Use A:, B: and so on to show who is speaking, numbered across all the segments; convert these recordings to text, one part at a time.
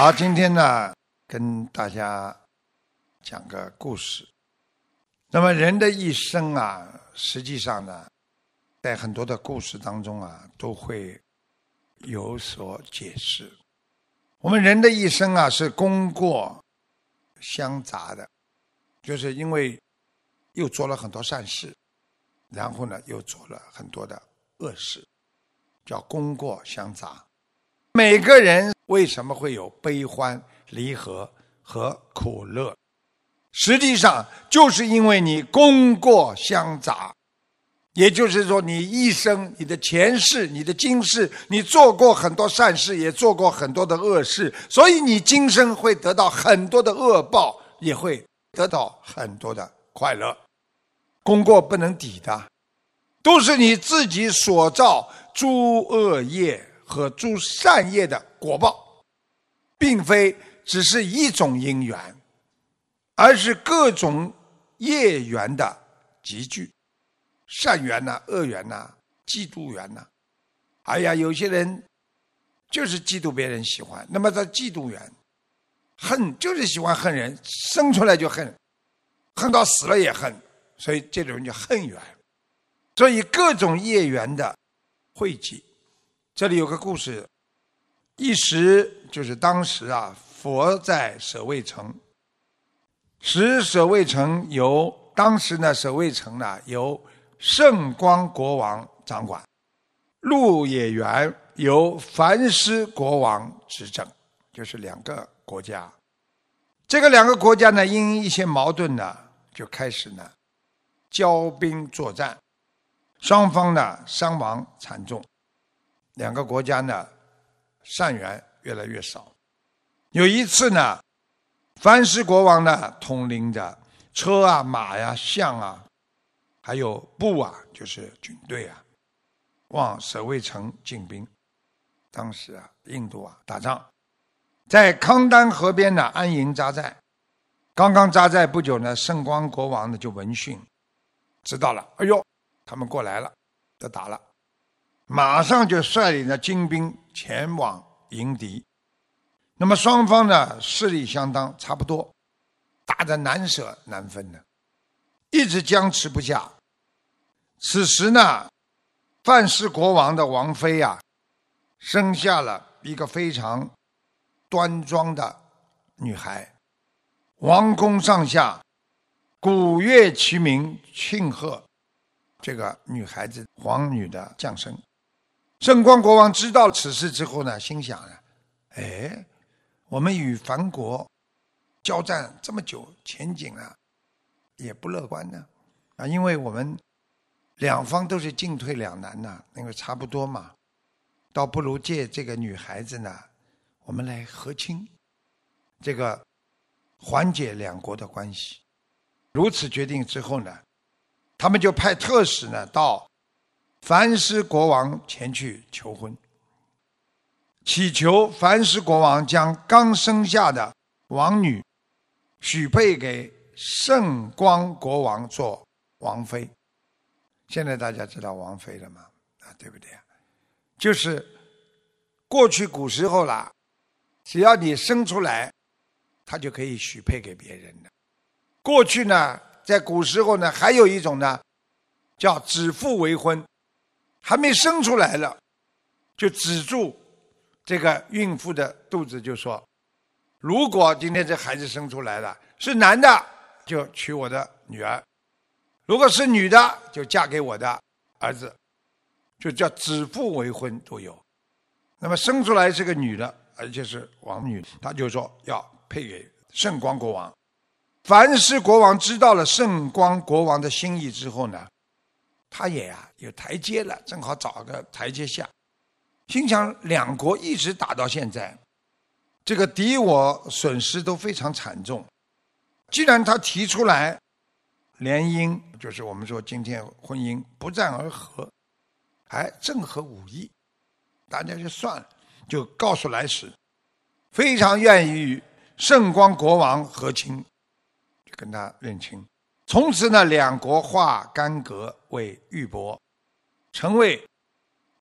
A: 好，今天呢，跟大家讲个故事。那么人的一生啊，实际上呢，在很多的故事当中啊，都会有所解释。我们人的一生啊，是功过相杂的，就是因为又做了很多善事，然后呢，又做了很多的恶事，叫功过相杂。每个人为什么会有悲欢离合和苦乐？实际上，就是因为你功过相杂，也就是说，你一生、你的前世、你的今世，你做过很多善事，也做过很多的恶事，所以你今生会得到很多的恶报，也会得到很多的快乐。功过不能抵的，都是你自己所造诸恶业。和诸善业的果报，并非只是一种因缘，而是各种业缘的集聚，善缘呐、恶缘呐、嫉妒缘呐。哎呀，有些人就是嫉妒别人喜欢，那么他嫉妒缘，恨就是喜欢恨人，生出来就恨，恨到死了也恨，所以这种人叫恨缘。所以各种业缘的汇集。这里有个故事，一时就是当时啊，佛在舍卫城，时舍卫城由当时呢，舍卫城呢由圣光国王掌管，鹿野园由梵师国王执政，就是两个国家。这个两个国家呢，因一些矛盾呢，就开始呢交兵作战，双方呢伤亡惨重。两个国家呢，善缘越来越少。有一次呢，藩师国王呢统领着车啊、马呀、象啊，还有步啊，就是军队啊，往舍卫城进兵。当时啊，印度啊打仗，在康丹河边呢安营扎寨。刚刚扎寨不久呢，圣光国王呢就闻讯，知道了，哎呦，他们过来了，要打了。马上就率领着精兵前往迎敌，那么双方呢势力相当，差不多，打得难舍难分呢，一直僵持不下。此时呢，范氏国王的王妃啊，生下了一个非常端庄的女孩，王宫上下鼓乐齐鸣，庆贺这个女孩子皇女的降生。圣光国王知道此事之后呢，心想呢，哎，我们与梵国交战这么久，前景啊也不乐观呢，啊，因为我们两方都是进退两难呐，因为差不多嘛，倒不如借这个女孩子呢，我们来和亲，这个缓解两国的关系。如此决定之后呢，他们就派特使呢到。凡师国王前去求婚，祈求凡师国王将刚生下的王女许配给圣光国王做王妃。现在大家知道王妃了吗？啊，对不对？就是过去古时候啦，只要你生出来，他就可以许配给别人的。过去呢，在古时候呢，还有一种呢，叫指腹为婚。还没生出来了，就止住这个孕妇的肚子，就说：如果今天这孩子生出来了是男的，就娶我的女儿；如果是女的，就嫁给我的儿子，就叫指腹为婚都有。那么生出来是个女的，而且是王女，他就说要配给圣光国王。凡是国王知道了圣光国王的心意之后呢？他也啊有台阶了，正好找个台阶下。心想两国一直打到现在，这个敌我损失都非常惨重。既然他提出来联姻，就是我们说今天婚姻不战而和，哎，正合吾意，大家就算了，就告诉来使，非常愿意与圣光国王和亲，就跟他认亲。从此呢，两国化干戈为玉帛，成为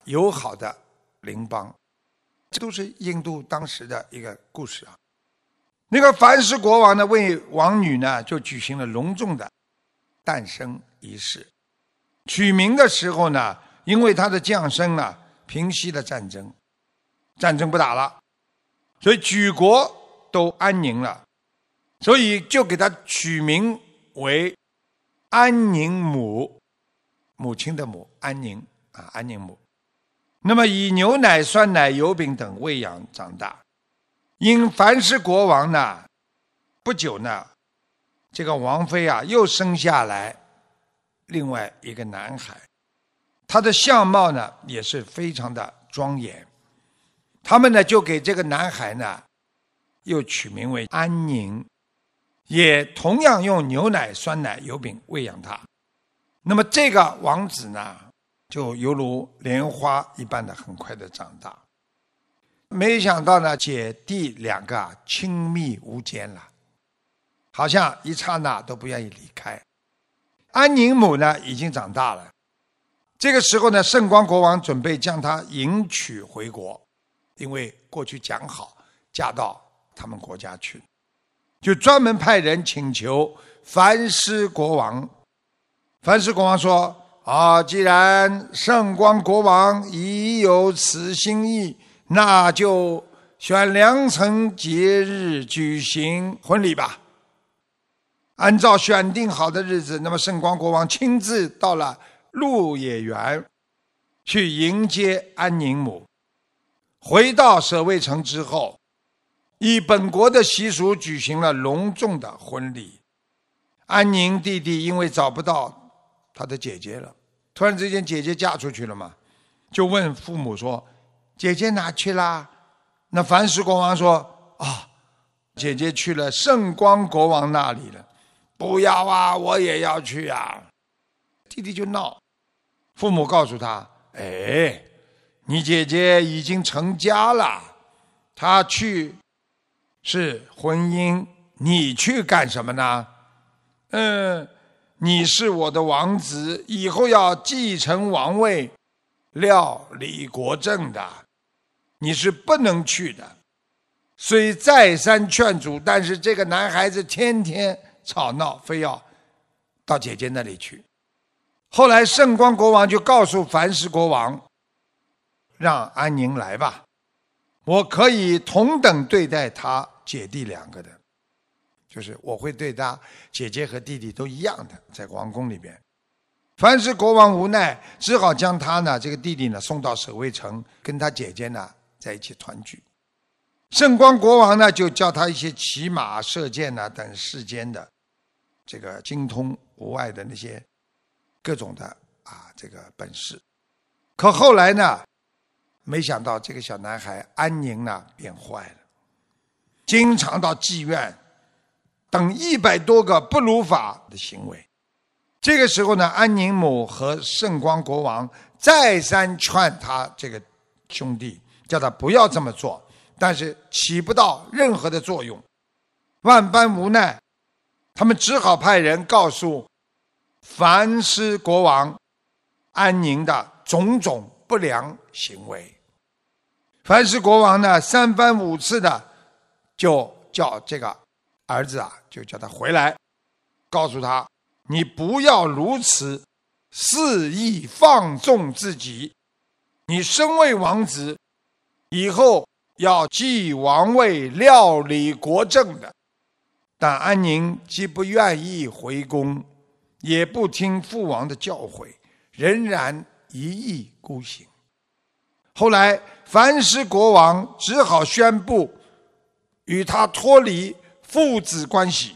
A: 友好的邻邦。这都是印度当时的一个故事啊。那个梵世国王呢，为王女呢，就举行了隆重的诞生仪式。取名的时候呢，因为他的降生呢，平息了战争，战争不打了，所以举国都安宁了，所以就给他取名为安宁母，母亲的母，安宁啊，安宁母。那么以牛奶、酸奶、油饼等喂养长大。因凡是国王呢，不久呢，这个王妃啊又生下来另外一个男孩，他的相貌呢也是非常的庄严。他们呢就给这个男孩呢又取名为安宁，也同样用牛奶、酸奶、油饼喂养他。那么这个王子呢，就犹如莲花一般的很快的长大。没想到呢，姐弟两个亲密无间了，好像一刹那都不愿意离开。安宁母呢已经长大了，这个时候呢，圣光国王准备将她迎娶回国，因为过去讲好嫁到他们国家去，就专门派人请求梵师国王。梵师国王说：“啊，既然圣光国王已有此心意。”那就选良辰节日举行婚礼吧。按照选定好的日子，那么圣光国王亲自到了鹿野园去迎接安宁母。回到舍卫城之后，以本国的习俗举行了隆重的婚礼。安宁弟弟因为找不到他的姐姐了，突然之间姐姐嫁出去了嘛，就问父母说。姐姐哪去啦？那凡世国王说：“啊，姐姐去了圣光国王那里了。”不要啊，我也要去啊！弟弟就闹。父母告诉他：“哎，你姐姐已经成家了，她去是婚姻，你去干什么呢？嗯，你是我的王子，以后要继承王位，料理国政的。”你是不能去的，虽再三劝阻，但是这个男孩子天天吵闹，非要到姐姐那里去。后来圣光国王就告诉凡世国王：“让安宁来吧，我可以同等对待他姐弟两个的，就是我会对他姐姐和弟弟都一样的，在王宫里边。”凡是国王无奈，只好将他呢这个弟弟呢送到守卫城，跟他姐姐呢。在一起团聚，圣光国王呢就教他一些骑马、射箭呐等世间的这个精通无碍的那些各种的啊这个本事。可后来呢，没想到这个小男孩安宁呢变坏了，经常到妓院等一百多个不如法的行为。这个时候呢，安宁母和圣光国王再三劝他这个兄弟。叫他不要这么做，但是起不到任何的作用，万般无奈，他们只好派人告诉梵师国王安宁的种种不良行为。凡师国王呢，三番五次的就叫这个儿子啊，就叫他回来，告诉他：你不要如此肆意放纵自己，你身为王子。以后要继王位、料理国政的，但安宁既不愿意回宫，也不听父王的教诲，仍然一意孤行。后来，凡是国王只好宣布与他脱离父子关系，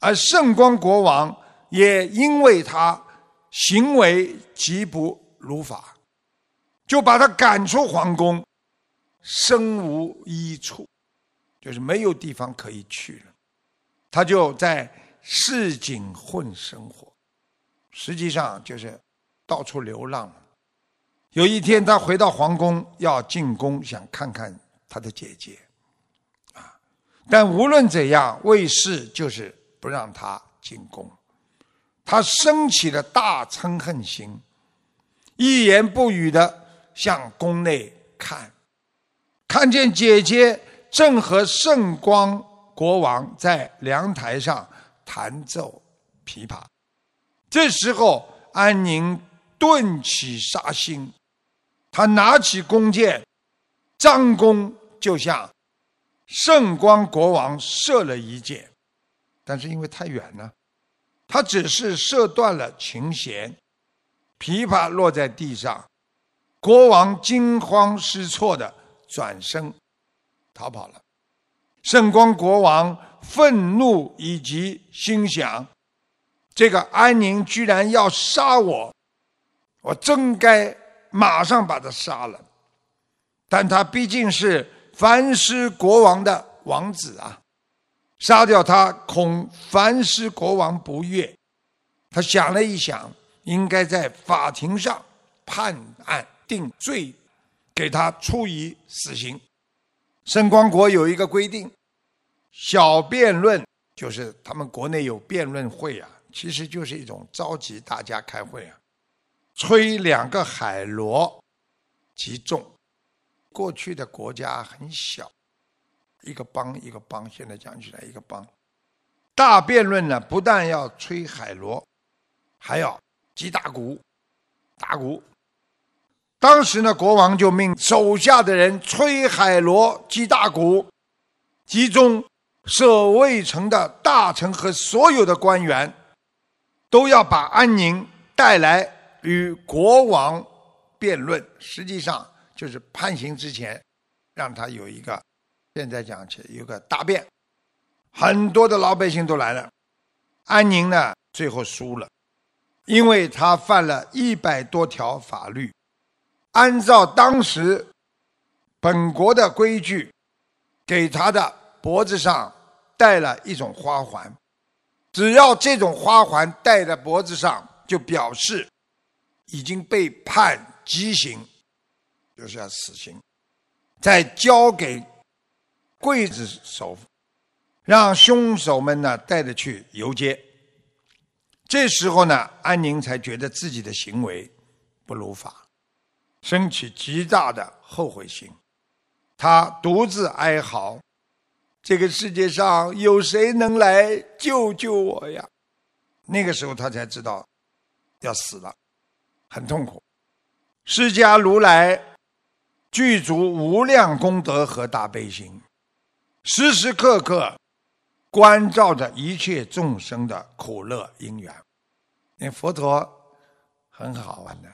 A: 而圣光国王也因为他行为极不如法，就把他赶出皇宫。身无一处，就是没有地方可以去了。他就在市井混生活，实际上就是到处流浪。有一天，他回到皇宫，要进宫，想看看他的姐姐，但无论怎样，卫士就是不让他进宫。他生起了大嗔恨心，一言不语的向宫内看。看见姐姐正和圣光国王在凉台上弹奏琵琶。这时候，安宁顿起杀心，他拿起弓箭，张弓就向圣光国王射了一箭，但是因为太远了，他只是射断了琴弦，琵琶落在地上，国王惊慌失措的转身逃跑了。圣光国王愤怒以及心想。这个安宁居然要杀我，我真该马上把他杀了。但他毕竟是凡是国王的王子啊，杀掉他恐凡是国王不悦。他想了一想，应该在法庭上判案定罪，给他处以死刑。圣光国有一个规定，小辩论就是他们国内有辩论会啊。其实就是一种召集大家开会啊，吹两个海螺即中。过去的国家很小，一个邦一个邦，现在讲起来一个邦。大辩论呢，不但要吹海螺，还要击大鼓，打鼓。当时呢，国王就命手下的人吹海螺、击大鼓，集中守卫城的大臣和所有的官员。都要把安宁带来与国王辩论，实际上就是判刑之前，让他有一个，现在讲起有个答辩，很多的老百姓都来了，安宁呢最后输了，因为他犯了一百多条法律，按照当时本国的规矩，给他的脖子上戴了一种花环。只要这种花环戴在脖子上，就表示已经被判极刑，就是要死刑。再交给刽子手，让凶手们呢带着去游街。这时候呢，安宁才觉得自己的行为不如法，升起极大的后悔心，他独自哀嚎。这个世界上有谁能来救救我呀？那个时候他才知道要死了，很痛苦。释迦如来具足无量功德和大悲心，时时刻刻关照着一切众生的苦乐因缘。那佛陀很好玩的，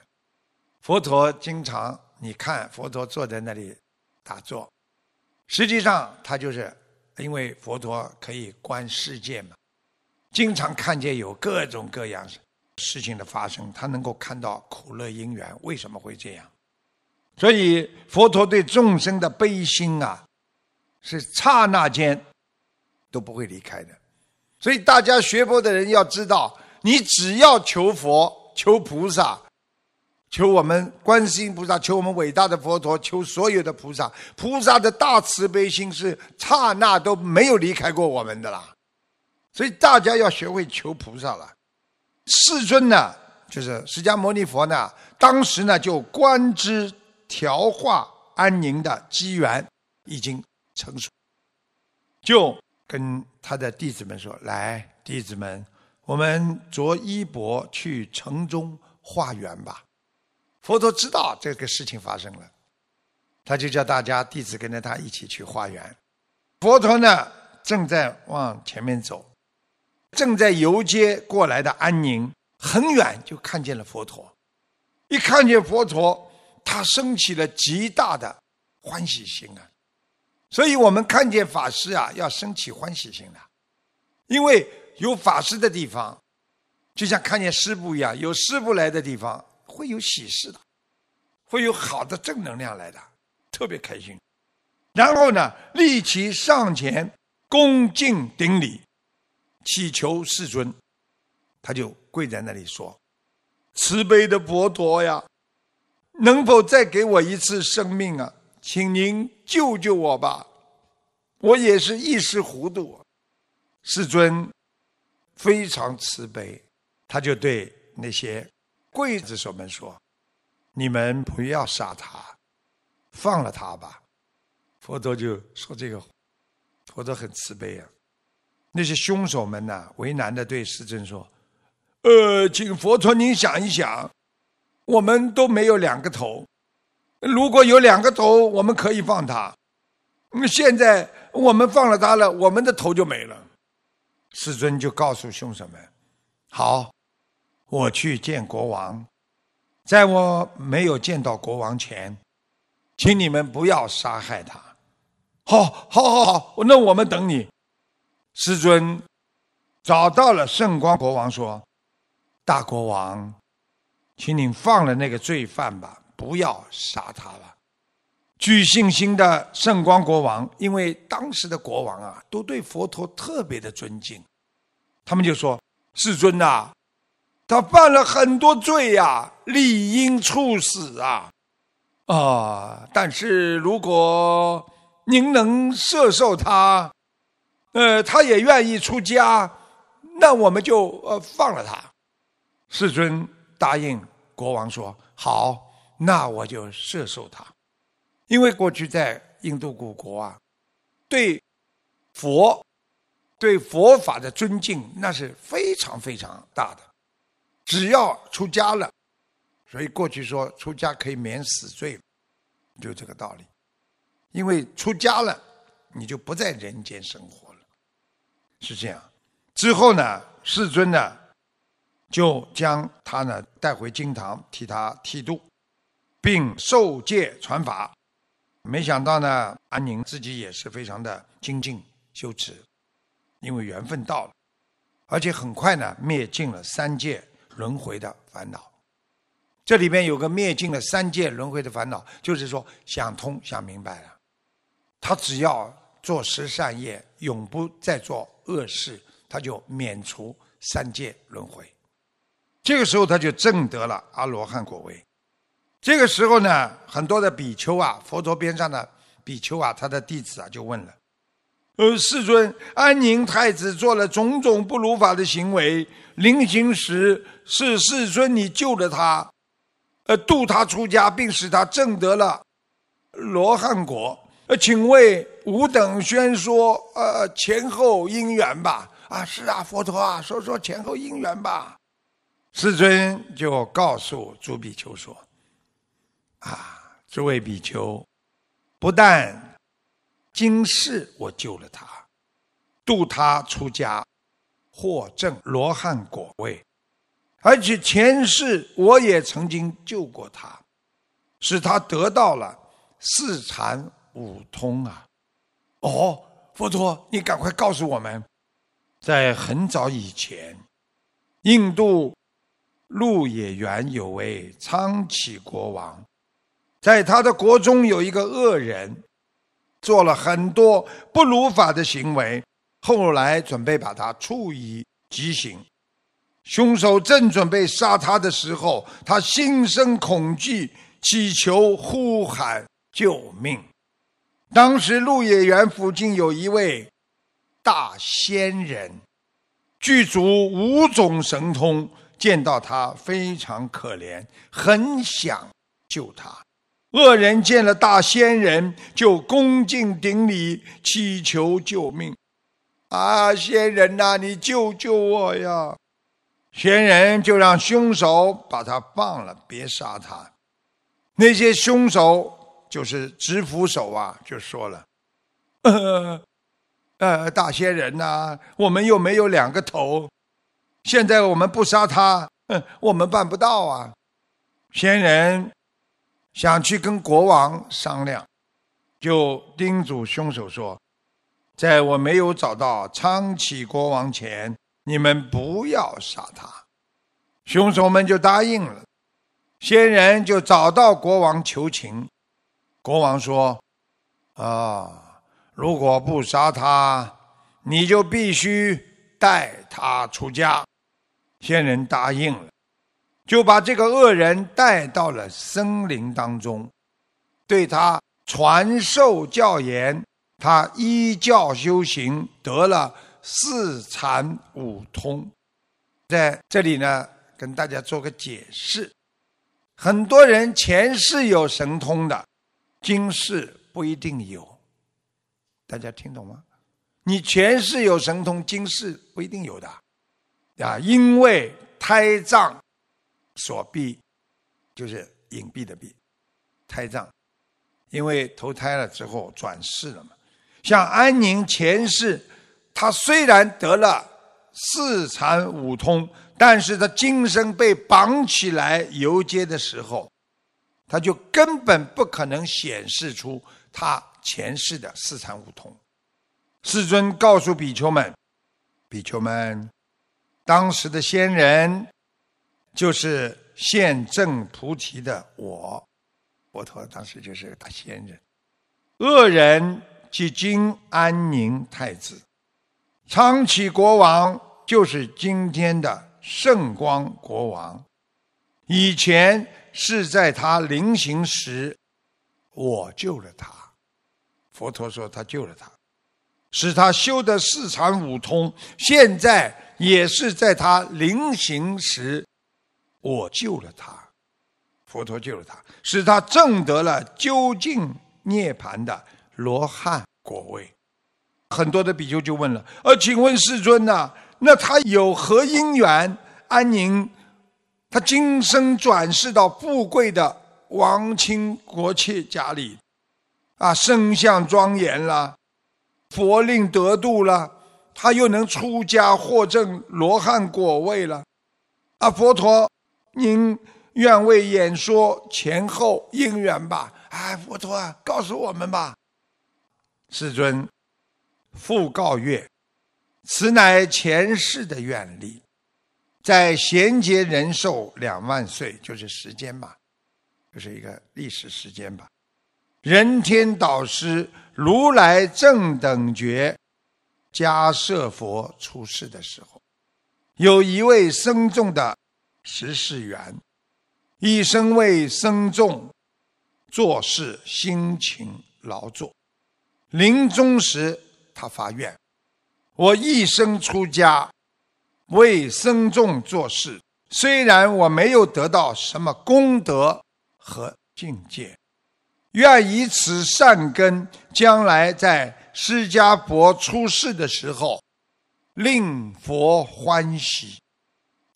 A: 佛陀经常你看佛陀坐在那里打坐，实际上他就是。因为佛陀可以观世界嘛，经常看见有各种各样事情的发生，他能够看到苦乐因缘为什么会这样，所以佛陀对众生的悲心啊，是刹那间都不会离开的。所以大家学佛的人要知道，你只要求佛、求菩萨。求我们观世音菩萨，求我们伟大的佛陀，求所有的菩萨，菩萨的大慈悲心是刹那都没有离开过我们的啦。所以大家要学会求菩萨了。世尊呢，就是释迦牟尼佛呢，当时呢就观之调化安宁的机缘已经成熟，就跟他的弟子们说：“来，弟子们，我们着衣钵去城中化缘吧。”佛陀知道这个事情发生了，他就叫大家弟子跟着他一起去化缘。佛陀呢正在往前面走，正在游街过来的安宁很远就看见了佛陀，一看见佛陀，他升起了极大的欢喜心啊！所以我们看见法师啊，要升起欢喜心的，因为有法师的地方，就像看见师傅一样，有师傅来的地方。会有喜事的，会有好的正能量来的，特别开心。然后呢，立即上前恭敬顶礼，祈求世尊。他就跪在那里说：“慈悲的佛陀呀，能否再给我一次生命啊？请您救救我吧！我也是一时糊涂。”世尊非常慈悲，他就对那些。刽子手们说：“你们不要杀他，放了他吧。佛陀就说这个，佛陀很慈悲啊。那些凶手们呢，为难的对世尊说：“呃，请佛陀您想一想，我们都没有两个头，如果有两个头，我们可以放他。现在我们放了他了，我们的头就没了。”世尊就告诉凶手们：“好，我去见国王，在我没有见到国王前，请你们不要杀害他。好，好，好，好，那我们等你。”师尊找到了圣光国王，说：“大国王，请你放了那个罪犯吧，不要杀他了。”具信心的圣光国王，因为当时的国王啊，都对佛陀特别的尊敬，他们就说：“世尊呐，他犯了很多罪呀，理应处死啊！啊，但是如果您能赦受他。”呃，他也愿意出家，那我们就呃放了他。世尊答应国王说：“好，那我就射受他。”因为过去在印度古国啊，对佛、对佛法的尊敬那是非常非常大的。只要出家了，所以过去说出家可以免死罪，就这个道理。因为出家了，你就不在人间生活了。是这样，之后呢，世尊呢，就将他呢带回金堂，替他剃度，并受戒传法。没想到呢，安宁自己也是非常的精进修持，因为缘分到了，而且很快呢灭尽了三界轮回的烦恼。这里边有个灭尽了三界轮回的烦恼，就是说想通想明白了，他只要做十善业，永不再做。恶事，他就免除三界轮回。这个时候，他就证得了阿罗汉果位。这个时候呢，很多的比丘啊，佛陀边上的比丘啊，他的弟子啊，就问了：“呃，世尊，安宁太子做了种种不如法的行为，临行时是世尊你救了他，呃，度他出家，并使他证得了罗汉果。”呃，请为吾等宣说呃前后因缘吧。啊，是啊，佛陀啊，说说前后因缘吧。世尊就告诉诸比丘说：啊，诸位比丘，不但今世我救了他，度他出家，获证罗汉果位，而且前世我也曾经救过他，使他得到了四禅。五通啊！哦，佛陀，你赶快告诉我们，在很早以前，印度鹿野园有位苍启国王，在他的国中有一个恶人，做了很多不如法的行为，后来准备把他处以极刑。凶手正准备杀他的时候，他心生恐惧，祈求呼喊救命。当时鹿野园附近有一位大仙人，具足五种神通，见到他非常可怜，很想救他。恶人见了大仙人，就恭敬顶礼，祈求救命。啊，仙人呐，你救救我呀！仙人就让凶手把他放了，别杀他。那些凶手。就是执斧手啊，就说了：“呃，呃，大仙人呐，我们又没有两个头，现在我们不杀他，嗯，我们办不到啊。”仙人想去跟国王商量，就叮嘱凶手说：“在我没有找到昌启国王前，你们不要杀他。”凶手们就答应了，仙人就找到国王求情。国王说：“啊，如果不杀他，你就必须带他出家。”仙人答应了，就把这个恶人带到了森林当中，对他传授教言。他依教修行，得了四禅五通。在这里呢，跟大家做个解释：很多人前世有神通的。今世不一定有，大家听懂吗？你前世有神通，今世不一定有的，啊，因为胎藏所蔽，就是隐蔽的蔽，胎藏，因为投胎了之后转世了嘛。像安宁前世，他虽然得了四禅五通，但是他今生被绑起来游街的时候，他就根本不可能显示出他前世的四禅五通。世尊告诉比丘们：“比丘们，当时的仙人就是现正菩提的我，佛陀当时就是个大仙人。恶人即今安宁太子，昌启国王就是今天的圣光国王。以前是在他临行时，我救了他。佛陀说他救了他。”使他修的四禅五通，现在也是在他临行时，我救了他，佛陀救了他，使他证得了究竟涅盘的罗汉果位。很多的比丘就问了：，呃，请问世尊呐，那他有何因缘？安宁，他今生转世到富贵的王亲国戚家里，啊，身相庄严了。佛令得度了，他又能出家获证罗汉果位了。啊，佛陀，您愿为演说前后因缘吧？哎，佛陀啊，告诉我们吧。世尊复告曰：“此乃前世的愿力，在贤劫人寿两万岁，就是时间吧，就是一个历史时间吧。人天导师。”如来正等觉迦舍佛出世的时候，有一位僧众的十世缘，一生为僧众做事辛勤劳作。临终时，他发愿：我一生出家为僧众做事，虽然我没有得到什么功德和境界。愿以此善根，将来在释迦佛出世的时候，令佛欢喜，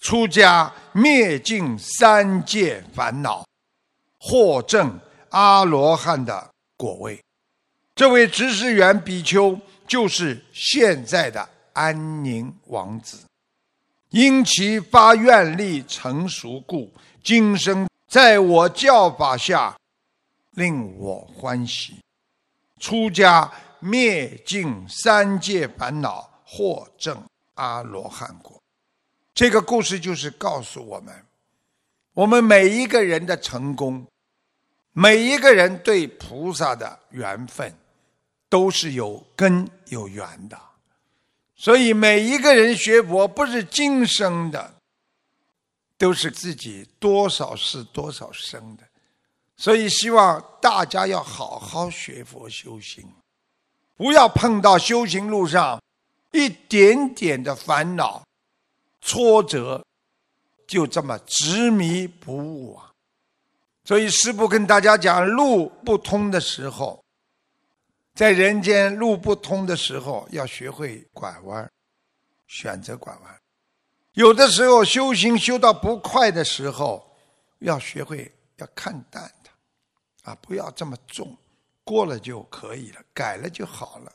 A: 出家灭尽三界烦恼，获证阿罗汉的果位。这位执事员比丘就是现在的安宁王子，因其发愿力成熟故，今生在我教法下。令我欢喜，出家灭尽三界烦恼，获证阿罗汉果。这个故事就是告诉我们，我们每一个人的成功，每一个人对菩萨的缘分，都是有根有缘的。所以每一个人学佛，不是今生的，都是自己多少世多少生的。所以，希望大家要好好学佛修行，不要碰到修行路上一点点的烦恼、挫折，就这么执迷不悟啊！所以，师父跟大家讲，路不通的时候，在人间路不通的时候，要学会拐弯，选择拐弯。有的时候修行修到不快的时候，要学会要看淡。啊，不要这么重，过了就可以了，改了就好了。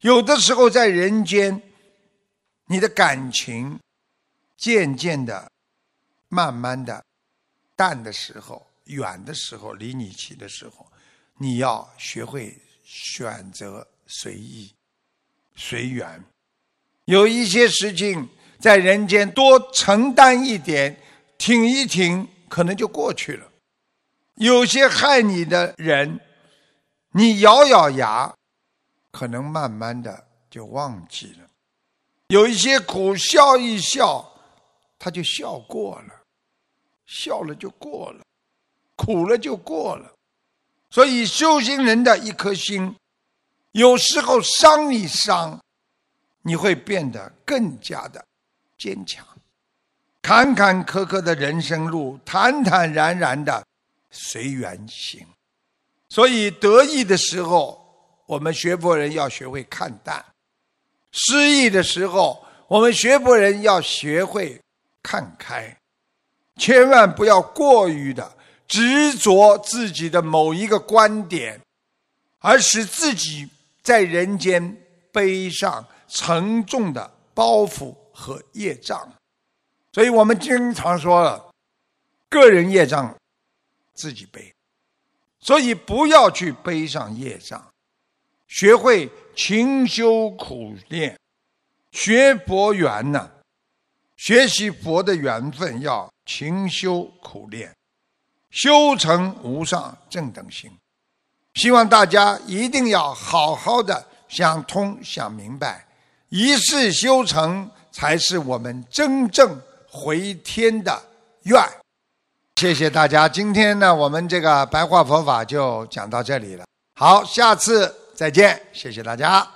A: 有的时候在人间，你的感情渐渐的、慢慢的淡的时候、远的时候、离你去的时候，你要学会选择随意、随缘。有一些事情在人间多承担一点，挺一挺，可能就过去了。有些害你的人，你咬咬牙，可能慢慢的就忘记了；有一些苦笑一笑，他就笑过了，笑了就过了，苦了就过了。所以修行人的一颗心，有时候伤一伤，你会变得更加的坚强。坎坎坷坷的人生路，坦坦然然的。随缘行，所以得意的时候我们学佛人要学会看淡；失意的时候，我们学佛人要学会看开。千万不要过于的执着自己的某一个观点，而使自己在人间背上沉重的包袱和业障。所以我们经常说了，个人业障自己背，所以不要去背上业障，学会勤修苦练，学佛缘呢，学习佛的缘分要。勤修苦练，修成无上正等心。希望大家一定要好好的想通、想明白，一世修成才是我们真正回天的愿。谢谢大家，今天呢，我们这个白话佛法就讲到这里了。好，下次再见，谢谢大家。